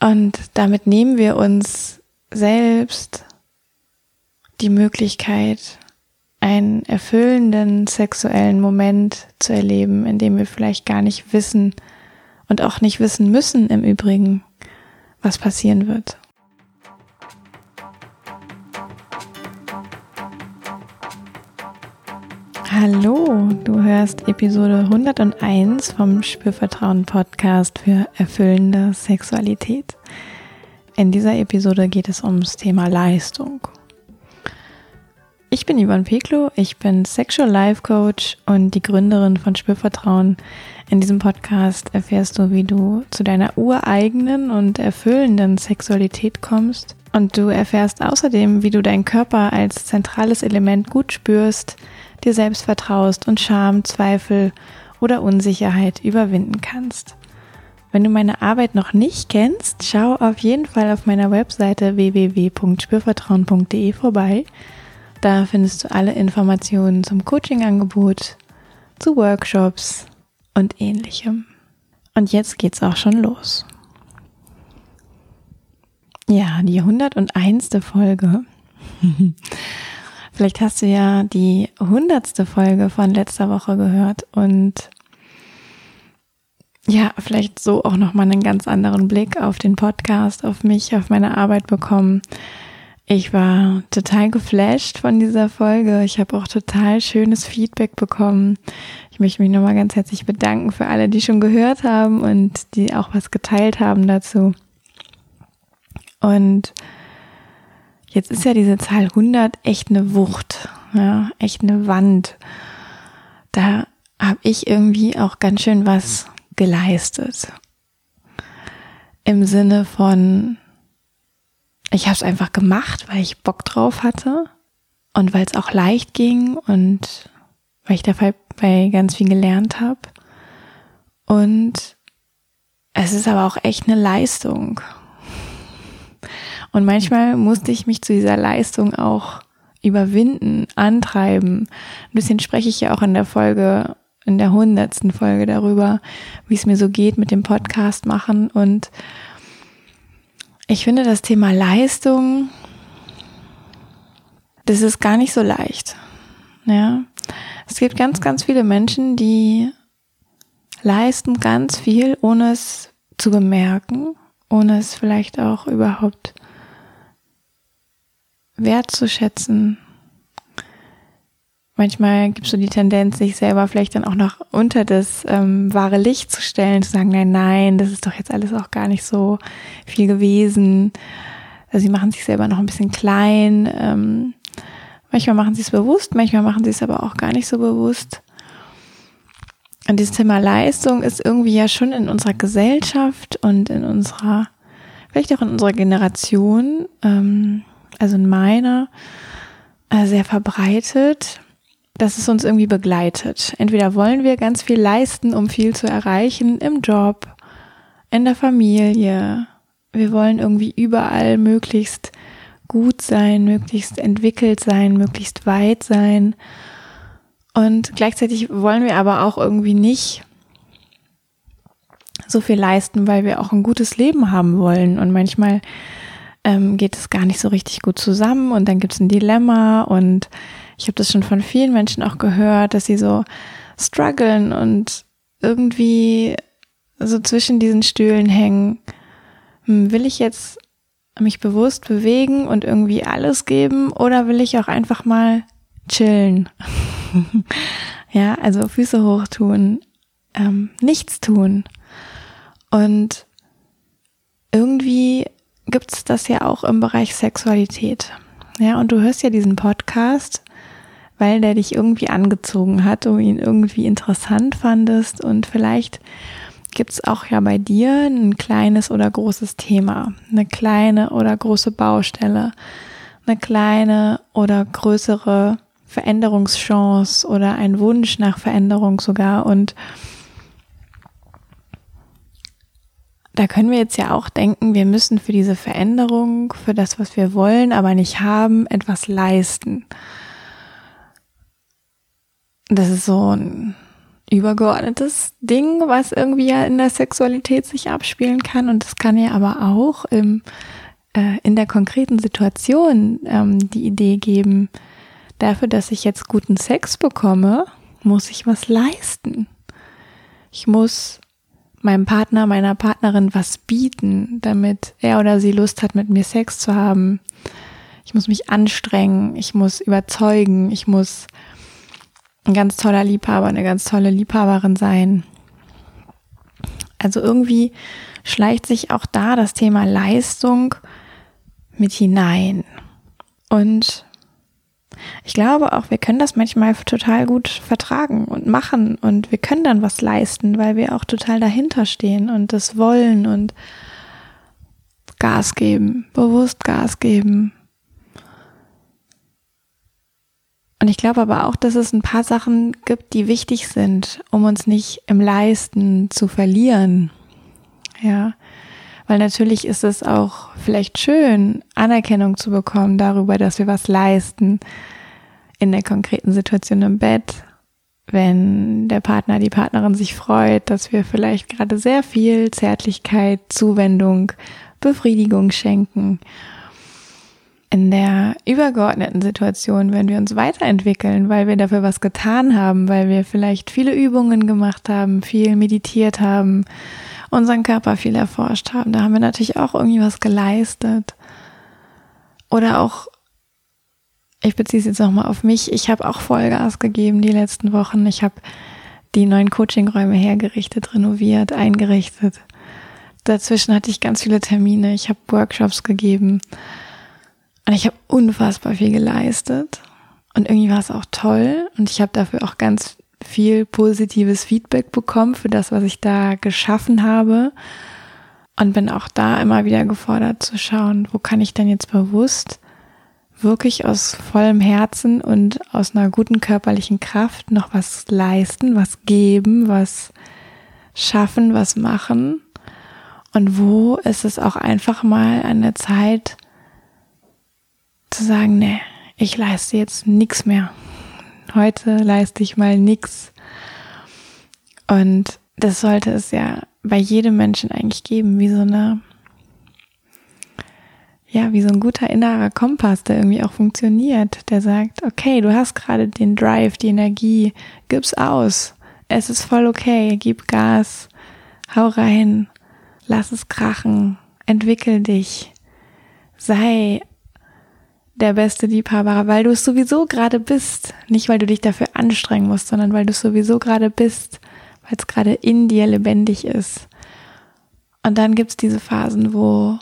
Und damit nehmen wir uns selbst die Möglichkeit, einen erfüllenden sexuellen Moment zu erleben, in dem wir vielleicht gar nicht wissen und auch nicht wissen müssen im Übrigen, was passieren wird. Hallo, du hörst Episode 101 vom Spürvertrauen Podcast für erfüllende Sexualität. In dieser Episode geht es ums Thema Leistung. Ich bin Ivan Peklo, ich bin Sexual Life Coach und die Gründerin von Spürvertrauen. In diesem Podcast erfährst du, wie du zu deiner ureigenen und erfüllenden Sexualität kommst. Und du erfährst außerdem, wie du deinen Körper als zentrales Element gut spürst, dir selbst vertraust und Scham, Zweifel oder Unsicherheit überwinden kannst. Wenn du meine Arbeit noch nicht kennst, schau auf jeden Fall auf meiner Webseite www.spürvertrauen.de vorbei. Da findest du alle Informationen zum Coachingangebot, zu Workshops und ähnlichem. Und jetzt geht's auch schon los. Ja, die 101. Folge. Vielleicht hast du ja die hundertste Folge von letzter Woche gehört und ja, vielleicht so auch nochmal einen ganz anderen Blick auf den Podcast, auf mich, auf meine Arbeit bekommen. Ich war total geflasht von dieser Folge. Ich habe auch total schönes Feedback bekommen. Ich möchte mich nochmal ganz herzlich bedanken für alle, die schon gehört haben und die auch was geteilt haben dazu. Und Jetzt ist ja diese Zahl 100 echt eine Wucht, ja, echt eine Wand. Da habe ich irgendwie auch ganz schön was geleistet. Im Sinne von, ich habe es einfach gemacht, weil ich Bock drauf hatte und weil es auch leicht ging und weil ich dabei ganz viel gelernt habe. Und es ist aber auch echt eine Leistung. Und manchmal musste ich mich zu dieser Leistung auch überwinden, antreiben. Ein bisschen spreche ich ja auch in der Folge, in der hundertsten Folge darüber, wie es mir so geht mit dem Podcast machen. Und ich finde das Thema Leistung, das ist gar nicht so leicht. Ja. Es gibt ganz, ganz viele Menschen, die leisten ganz viel, ohne es zu bemerken, ohne es vielleicht auch überhaupt wertzuschätzen. Manchmal gibt es so die Tendenz, sich selber vielleicht dann auch noch unter das ähm, wahre Licht zu stellen, zu sagen, nein, nein, das ist doch jetzt alles auch gar nicht so viel gewesen. Also sie machen sich selber noch ein bisschen klein. Ähm, manchmal machen sie es bewusst, manchmal machen sie es aber auch gar nicht so bewusst. Und dieses Thema Leistung ist irgendwie ja schon in unserer Gesellschaft und in unserer, vielleicht auch in unserer Generation ähm, also in meiner, äh, sehr verbreitet, dass es uns irgendwie begleitet. Entweder wollen wir ganz viel leisten, um viel zu erreichen im Job, in der Familie. Wir wollen irgendwie überall möglichst gut sein, möglichst entwickelt sein, möglichst weit sein. Und gleichzeitig wollen wir aber auch irgendwie nicht so viel leisten, weil wir auch ein gutes Leben haben wollen. Und manchmal ähm, geht es gar nicht so richtig gut zusammen und dann gibt es ein Dilemma und ich habe das schon von vielen Menschen auch gehört, dass sie so strugglen und irgendwie so zwischen diesen Stühlen hängen. Hm, will ich jetzt mich bewusst bewegen und irgendwie alles geben oder will ich auch einfach mal chillen? ja, also Füße hoch tun, ähm, nichts tun. Und irgendwie gibt es das ja auch im Bereich Sexualität. Ja, und du hörst ja diesen Podcast, weil der dich irgendwie angezogen hat, du ihn irgendwie interessant fandest und vielleicht gibt es auch ja bei dir ein kleines oder großes Thema, eine kleine oder große Baustelle, eine kleine oder größere Veränderungschance oder ein Wunsch nach Veränderung sogar und da können wir jetzt ja auch denken, wir müssen für diese Veränderung, für das, was wir wollen, aber nicht haben, etwas leisten. Das ist so ein übergeordnetes Ding, was irgendwie ja in der Sexualität sich abspielen kann. Und es kann ja aber auch im, äh, in der konkreten Situation ähm, die Idee geben, dafür, dass ich jetzt guten Sex bekomme, muss ich was leisten. Ich muss meinem Partner, meiner Partnerin was bieten, damit er oder sie Lust hat, mit mir Sex zu haben. Ich muss mich anstrengen, ich muss überzeugen, ich muss ein ganz toller Liebhaber, eine ganz tolle Liebhaberin sein. Also irgendwie schleicht sich auch da das Thema Leistung mit hinein. Und ich glaube auch, wir können das manchmal total gut vertragen und machen und wir können dann was leisten, weil wir auch total dahinter stehen und das wollen und Gas geben, bewusst Gas geben. Und ich glaube aber auch, dass es ein paar Sachen gibt, die wichtig sind, um uns nicht im Leisten zu verlieren. Ja, weil natürlich ist es auch vielleicht schön, Anerkennung zu bekommen darüber, dass wir was leisten in der konkreten Situation im Bett, wenn der Partner, die Partnerin sich freut, dass wir vielleicht gerade sehr viel Zärtlichkeit, Zuwendung, Befriedigung schenken. In der übergeordneten Situation, wenn wir uns weiterentwickeln, weil wir dafür was getan haben, weil wir vielleicht viele Übungen gemacht haben, viel meditiert haben, unseren Körper viel erforscht haben, da haben wir natürlich auch irgendwie was geleistet. Oder auch, ich beziehe es jetzt nochmal auf mich, ich habe auch Vollgas gegeben die letzten Wochen. Ich habe die neuen Coachingräume hergerichtet, renoviert, eingerichtet. Dazwischen hatte ich ganz viele Termine, ich habe Workshops gegeben und ich habe unfassbar viel geleistet. Und irgendwie war es auch toll. Und ich habe dafür auch ganz viel positives Feedback bekommen für das, was ich da geschaffen habe. Und bin auch da immer wieder gefordert zu schauen, wo kann ich denn jetzt bewusst wirklich aus vollem Herzen und aus einer guten körperlichen Kraft noch was leisten, was geben, was schaffen, was machen. Und wo ist es auch einfach mal an der Zeit, zu sagen, nee, ich leiste jetzt nichts mehr. Heute leiste ich mal nichts. Und das sollte es ja bei jedem Menschen eigentlich geben, wie so eine, ja, wie so ein guter innerer Kompass, der irgendwie auch funktioniert, der sagt, okay, du hast gerade den Drive, die Energie, gib's aus. Es ist voll okay, gib Gas, hau rein, lass es krachen, entwickel dich, sei der beste Liebhaber, weil du es sowieso gerade bist. Nicht, weil du dich dafür anstrengen musst, sondern weil du es sowieso gerade bist, weil es gerade in dir lebendig ist. Und dann gibt's diese Phasen, wo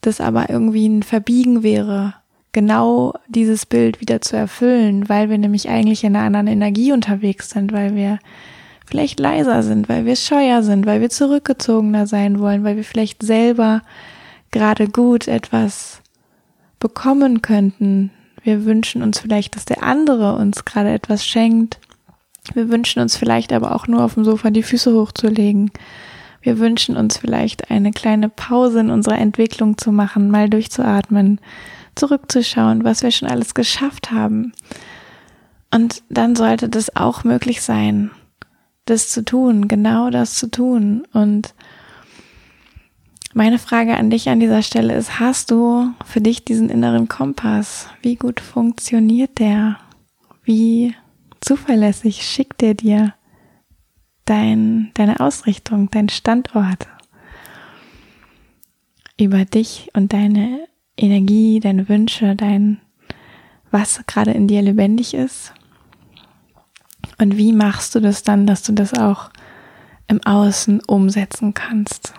das aber irgendwie ein Verbiegen wäre, genau dieses Bild wieder zu erfüllen, weil wir nämlich eigentlich in einer anderen Energie unterwegs sind, weil wir vielleicht leiser sind, weil wir scheuer sind, weil wir zurückgezogener sein wollen, weil wir vielleicht selber gerade gut etwas bekommen könnten. Wir wünschen uns vielleicht, dass der andere uns gerade etwas schenkt. Wir wünschen uns vielleicht aber auch nur auf dem Sofa die Füße hochzulegen. Wir wünschen uns vielleicht eine kleine Pause in unserer Entwicklung zu machen, mal durchzuatmen, zurückzuschauen, was wir schon alles geschafft haben. Und dann sollte das auch möglich sein, das zu tun, genau das zu tun und meine Frage an dich an dieser Stelle ist, hast du für dich diesen inneren Kompass? Wie gut funktioniert der? Wie zuverlässig schickt er dir dein, deine Ausrichtung, dein Standort über dich und deine Energie, deine Wünsche, dein, was gerade in dir lebendig ist? Und wie machst du das dann, dass du das auch im Außen umsetzen kannst?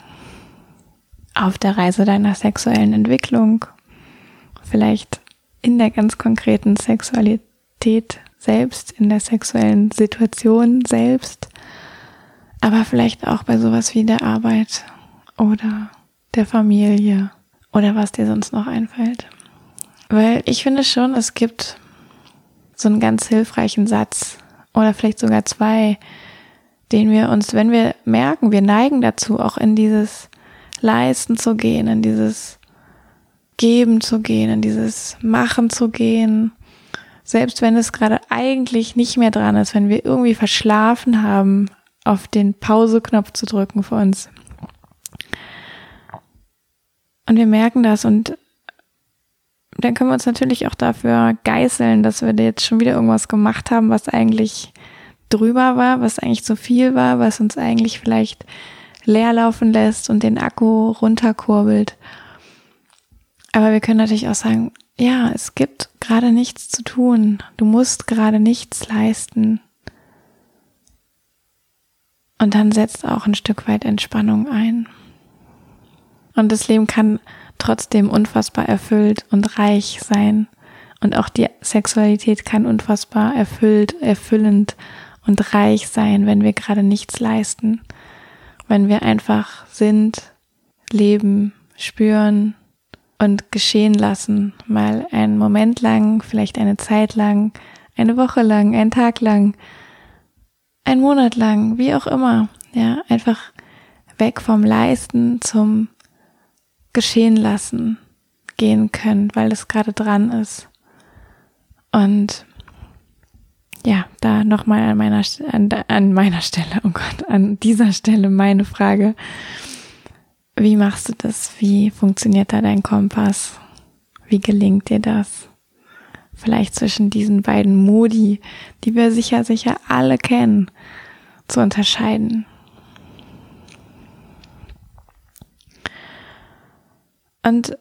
Auf der Reise deiner sexuellen Entwicklung, vielleicht in der ganz konkreten Sexualität selbst, in der sexuellen Situation selbst, aber vielleicht auch bei sowas wie der Arbeit oder der Familie oder was dir sonst noch einfällt. Weil ich finde schon, es gibt so einen ganz hilfreichen Satz oder vielleicht sogar zwei, den wir uns, wenn wir merken, wir neigen dazu, auch in dieses Leisten zu gehen, in dieses Geben zu gehen, in dieses Machen zu gehen, selbst wenn es gerade eigentlich nicht mehr dran ist, wenn wir irgendwie verschlafen haben, auf den Pause-Knopf zu drücken für uns. Und wir merken das und dann können wir uns natürlich auch dafür geißeln, dass wir jetzt schon wieder irgendwas gemacht haben, was eigentlich drüber war, was eigentlich zu viel war, was uns eigentlich vielleicht leer laufen lässt und den Akku runterkurbelt. Aber wir können natürlich auch sagen, ja, es gibt gerade nichts zu tun. Du musst gerade nichts leisten. Und dann setzt auch ein Stück weit Entspannung ein. Und das Leben kann trotzdem unfassbar erfüllt und reich sein. Und auch die Sexualität kann unfassbar erfüllt, erfüllend und reich sein, wenn wir gerade nichts leisten. Wenn wir einfach sind, leben, spüren und geschehen lassen. Mal einen Moment lang, vielleicht eine Zeit lang, eine Woche lang, einen Tag lang, einen Monat lang, wie auch immer. Ja, einfach weg vom Leisten zum geschehen lassen gehen können, weil es gerade dran ist. Und ja, da nochmal an meiner, an, an meiner Stelle, oh Gott, an dieser Stelle meine Frage. Wie machst du das? Wie funktioniert da dein Kompass? Wie gelingt dir das? Vielleicht zwischen diesen beiden Modi, die wir sicher, sicher alle kennen, zu unterscheiden. Und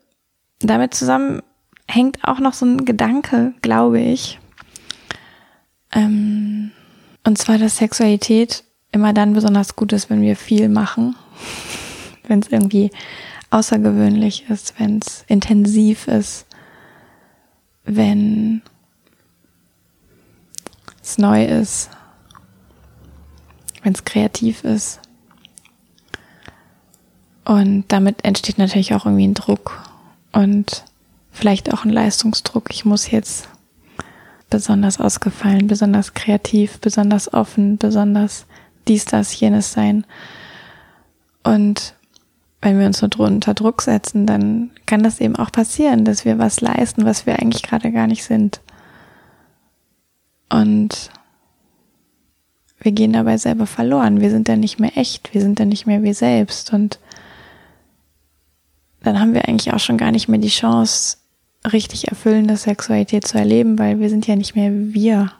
damit zusammen hängt auch noch so ein Gedanke, glaube ich. Ähm, und zwar, dass Sexualität immer dann besonders gut ist, wenn wir viel machen, wenn es irgendwie außergewöhnlich ist, wenn es intensiv ist, wenn es neu ist, wenn es kreativ ist. Und damit entsteht natürlich auch irgendwie ein Druck und vielleicht auch ein Leistungsdruck. Ich muss jetzt besonders ausgefallen, besonders kreativ, besonders offen, besonders dies, das, jenes sein. Und wenn wir uns so unter Druck setzen, dann kann das eben auch passieren, dass wir was leisten, was wir eigentlich gerade gar nicht sind. Und wir gehen dabei selber verloren. Wir sind dann nicht mehr echt. Wir sind dann nicht mehr wir selbst. Und dann haben wir eigentlich auch schon gar nicht mehr die Chance, richtig erfüllende Sexualität zu erleben, weil wir sind ja nicht mehr wir.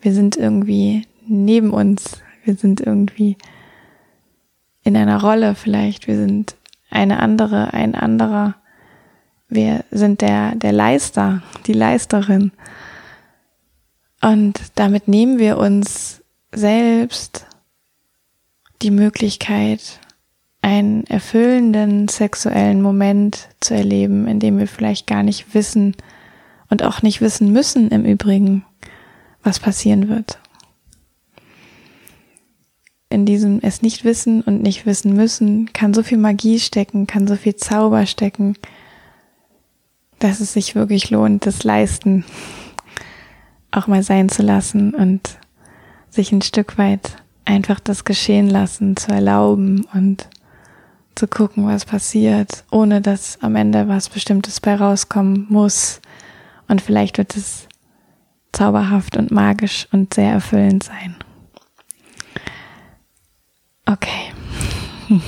Wir sind irgendwie neben uns. Wir sind irgendwie in einer Rolle vielleicht. Wir sind eine andere, ein anderer. Wir sind der, der Leister, die Leisterin. Und damit nehmen wir uns selbst die Möglichkeit, einen erfüllenden sexuellen Moment zu erleben, in dem wir vielleicht gar nicht wissen und auch nicht wissen müssen im Übrigen, was passieren wird. In diesem es nicht wissen und nicht wissen müssen kann so viel Magie stecken, kann so viel Zauber stecken, dass es sich wirklich lohnt, das Leisten auch mal sein zu lassen und sich ein Stück weit einfach das geschehen lassen zu erlauben und zu gucken, was passiert, ohne dass am Ende was Bestimmtes bei rauskommen muss. Und vielleicht wird es zauberhaft und magisch und sehr erfüllend sein. Okay.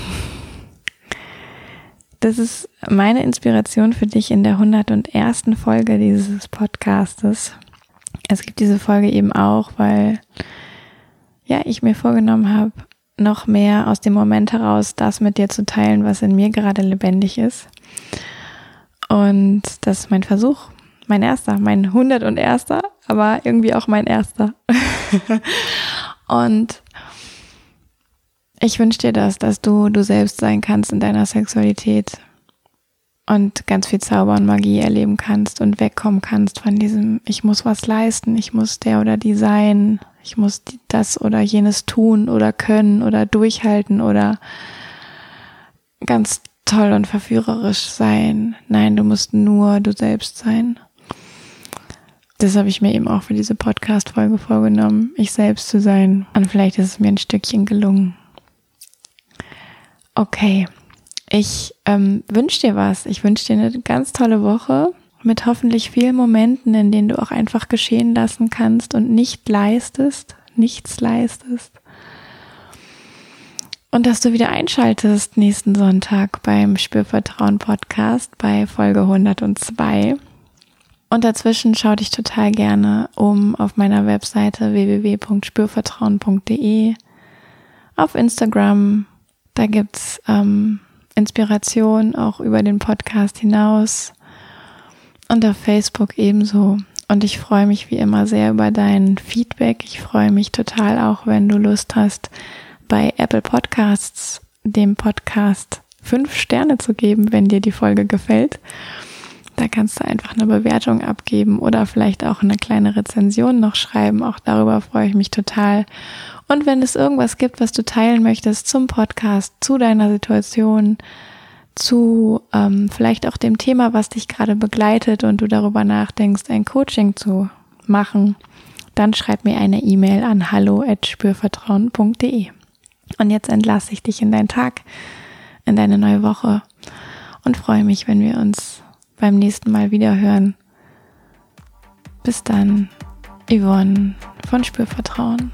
Das ist meine Inspiration für dich in der 101. Folge dieses Podcastes. Es gibt diese Folge eben auch, weil ja, ich mir vorgenommen habe, noch mehr aus dem Moment heraus das mit dir zu teilen, was in mir gerade lebendig ist. Und das ist mein Versuch, mein erster, mein 101. aber irgendwie auch mein erster. und ich wünsche dir das, dass du du selbst sein kannst in deiner Sexualität und ganz viel Zauber und Magie erleben kannst und wegkommen kannst von diesem, ich muss was leisten, ich muss der oder die sein, ich muss das oder jenes tun oder können oder durchhalten oder ganz toll und verführerisch sein. Nein, du musst nur du selbst sein. Das habe ich mir eben auch für diese Podcast-Folge vorgenommen, ich selbst zu sein. Und vielleicht ist es mir ein Stückchen gelungen. Okay, ich ähm, wünsche dir was. Ich wünsche dir eine ganz tolle Woche. mit hoffentlich vielen Momenten, in denen du auch einfach geschehen lassen kannst und nicht leistest, nichts leistest. Und dass du wieder einschaltest nächsten Sonntag beim Spürvertrauen Podcast bei Folge 102. Und dazwischen schau dich total gerne um auf meiner Webseite www.spürvertrauen.de, auf Instagram, da gibt's ähm, Inspiration auch über den Podcast hinaus und auf Facebook ebenso. Und ich freue mich wie immer sehr über dein Feedback. Ich freue mich total auch, wenn du Lust hast, bei Apple Podcasts dem Podcast fünf Sterne zu geben, wenn dir die Folge gefällt. Da kannst du einfach eine Bewertung abgeben oder vielleicht auch eine kleine Rezension noch schreiben. Auch darüber freue ich mich total. Und wenn es irgendwas gibt, was du teilen möchtest zum Podcast, zu deiner Situation, zu ähm, vielleicht auch dem Thema, was dich gerade begleitet und du darüber nachdenkst, ein Coaching zu machen, dann schreib mir eine E-Mail an hallo@spürvertrauen.de. Und jetzt entlasse ich dich in deinen Tag, in deine neue Woche und freue mich, wenn wir uns beim nächsten Mal wieder hören. Bis dann, Yvonne von Spürvertrauen.